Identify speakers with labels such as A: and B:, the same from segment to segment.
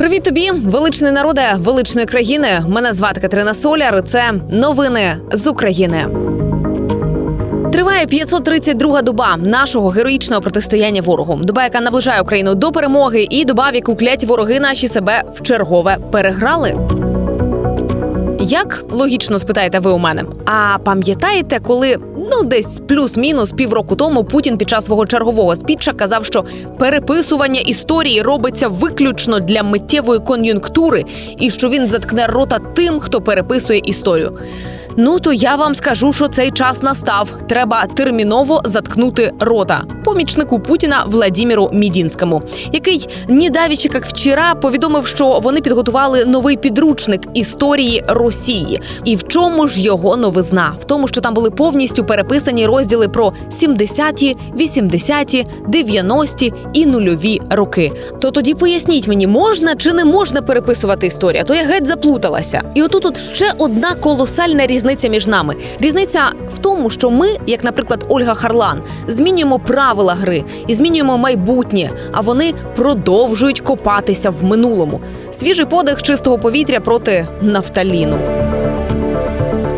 A: Привіт тобі, величний народе величної країни. Мене звати Катерина Соляр. Це новини з України. Триває 532 доба нашого героїчного протистояння ворогу. Доба, яка наближає Україну до перемоги, і доба, в яку кляті вороги наші себе в чергове переграли. Як логічно спитаєте ви у мене? А пам'ятаєте, коли ну десь плюс-мінус півроку тому Путін під час свого чергового спіча казав, що переписування історії робиться виключно для миттєвої кон'юнктури, і що він заткне рота тим, хто переписує історію. Ну то я вам скажу, що цей час настав. Треба терміново заткнути рота помічнику Путіна Владіміру Мідінському, який нідавічі, як вчора, повідомив, що вони підготували новий підручник історії Росії. І в чому ж його новизна? В тому, що там були повністю переписані розділи про 70-ті, 80-ті, 90-ті і нульові роки. То тоді поясніть мені, можна чи не можна переписувати історію? То я геть заплуталася. І отут от ще одна колосальна різниця між нами. Різниця в тому, що ми, як, наприклад, Ольга Харлан, змінюємо правила гри і змінюємо майбутнє, а вони продовжують копатися в минулому. Свіжий подих чистого повітря проти нафталіну.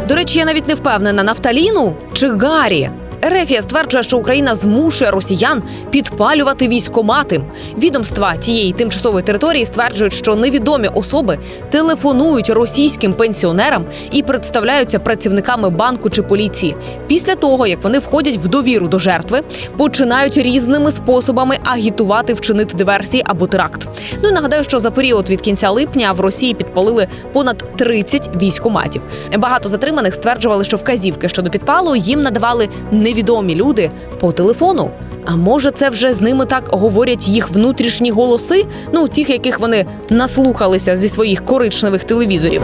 A: До речі, я навіть не впевнена, нафталіну чи Гарі. Ерефія стверджує, що Україна змушує росіян підпалювати військомати. Відомства тієї тимчасової території стверджують, що невідомі особи телефонують російським пенсіонерам і представляються працівниками банку чи поліції. Після того як вони входять в довіру до жертви, починають різними способами агітувати вчинити диверсії або теракт. Ну і нагадаю, що за період від кінця липня в Росії підпалили понад 30 військоматів. Багато затриманих стверджували, що вказівки щодо підпалу їм надавали не невідомі люди по телефону. А може, це вже з ними так говорять їх внутрішні голоси? Ну тих, яких вони наслухалися зі своїх коричневих телевізорів.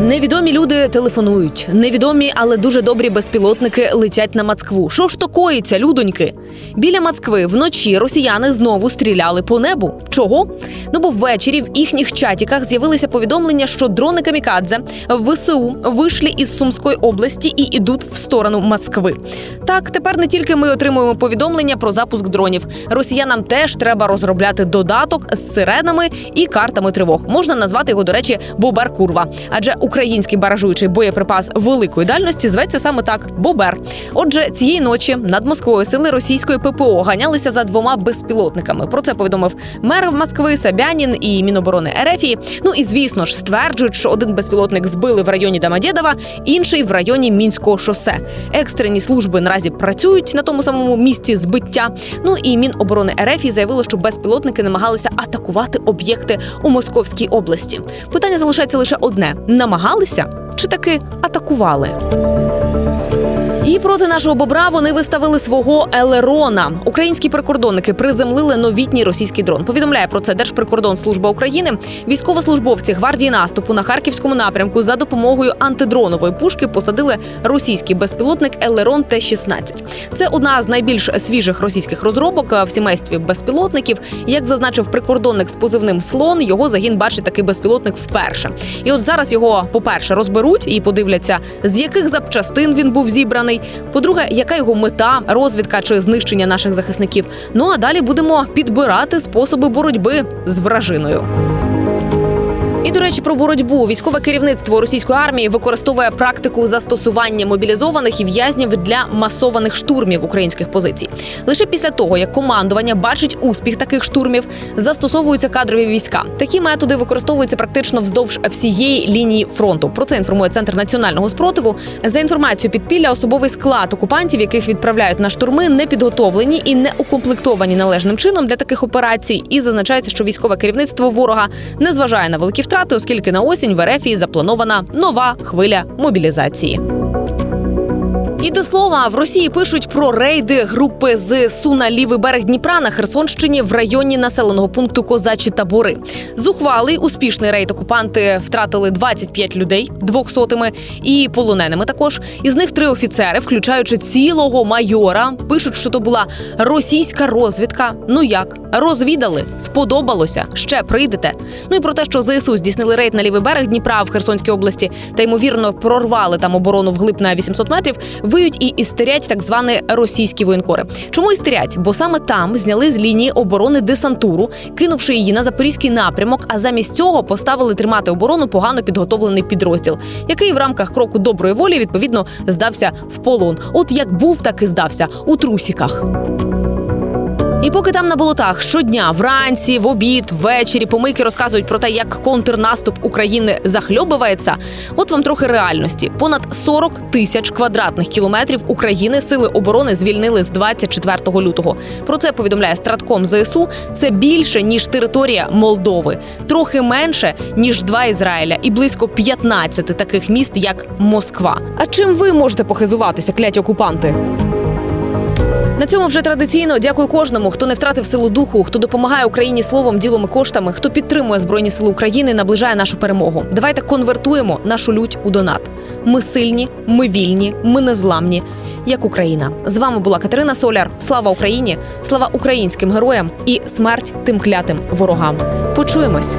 A: Невідомі люди телефонують. Невідомі, але дуже добрі безпілотники летять на Москву. Що ж то коїться, людоньки? Біля Москви вночі росіяни знову стріляли по небу. Чого? Ну бо ввечері в їхніх чатіках з'явилися повідомлення, що дрони камікадзе в ВСУ вийшли із Сумської області і йдуть в сторону Москви. Так, тепер не тільки ми отримуємо повідомлення про запуск дронів. Росіянам теж треба розробляти додаток з сиренами і картами тривог. Можна назвати його, до речі, Бобер Курва. Адже український баражуючий боєприпас великої дальності зветься саме так Бобер. Отже, цієї ночі над Москвою сили російської ППО ганялися за двома безпілотниками. Про це повідомив мер Москви Сабянін і Міноборони Ерефії. Ну і звісно ж стверджують, що один безпілотник збили в районі Дамадєдова, інший в районі мінського шосе. Екстрені служби наразі працюють на тому самому місці збиття. Ну і Міноборони Ерефії заявило, що безпілотники намагалися атакувати об'єкти у Московській області. Питання залишається лише одне: намагалися чи таки атакували? І проти нашого бобра вони виставили свого Елерона. Українські прикордонники приземлили новітній російський дрон. Повідомляє про це Держприкордонслужба України. Військовослужбовці гвардії наступу на харківському напрямку за допомогою антидронової пушки посадили російський безпілотник Елерон Т-16. Це одна з найбільш свіжих російських розробок в сімействі безпілотників. Як зазначив прикордонник з позивним слон, його загін бачить такий безпілотник вперше. І от зараз його, по перше, розберуть і подивляться, з яких запчастин він був зібраний. По-друге, яка його мета, розвідка чи знищення наших захисників. Ну а далі будемо підбирати способи боротьби з вражиною. І до речі, про боротьбу військове керівництво російської армії використовує практику застосування мобілізованих і в'язнів для масованих штурмів українських позицій. Лише після того, як командування бачить успіх таких штурмів, застосовуються кадрові війська. Такі методи використовуються практично вздовж всієї лінії фронту. Про це інформує центр національного спротиву. За інформацією підпілля, особовий склад окупантів, яких відправляють на штурми, не підготовлені і не укомплектовані належним чином для таких операцій. І зазначається, що військове керівництво ворога не зважає на великі втрати втрати, оскільки на осінь в Ерефії запланована нова хвиля мобілізації. І до слова, в Росії пишуть про рейди групи ЗСУ на лівий берег Дніпра на Херсонщині в районі населеного пункту Козачі табори. Зухвалий успішний рейд окупанти втратили 25 людей двохсотими і полоненими. Також із них три офіцери, включаючи цілого майора, пишуть, що то була російська розвідка. Ну як розвідали, сподобалося ще прийдете. Ну і про те, що ЗСУ здійснили рейд на лівий берег Дніпра в Херсонській області та ймовірно прорвали там оборону вглиб на 800 метрів виють і істерять так звані російські воєнкори. Чому істерять? Бо саме там зняли з лінії оборони десантуру, кинувши її на запорізький напрямок. А замість цього поставили тримати оборону погано підготовлений підрозділ, який в рамках кроку доброї волі відповідно здався в полон. От як був, так і здався у трусіках. І поки там на болотах щодня, вранці, в обід, ввечері помийки розказують про те, як контрнаступ України захльобувається. От вам трохи реальності: понад 40 тисяч квадратних кілометрів України сили оборони звільнили з 24 лютого. Про це повідомляє Стратком ЗСУ. Це більше ніж територія Молдови, трохи менше ніж два Ізраїля, і близько 15 таких міст, як Москва. А чим ви можете похизуватися, кляті окупанти? На цьому вже традиційно дякую кожному, хто не втратив силу духу, хто допомагає Україні словом, ділом і коштами, хто підтримує збройні сили України, наближає нашу перемогу. Давайте конвертуємо нашу лють у донат. Ми сильні, ми вільні, ми незламні, як Україна. З вами була Катерина Соляр. Слава Україні! Слава українським героям і смерть тим клятим ворогам. Почуємось.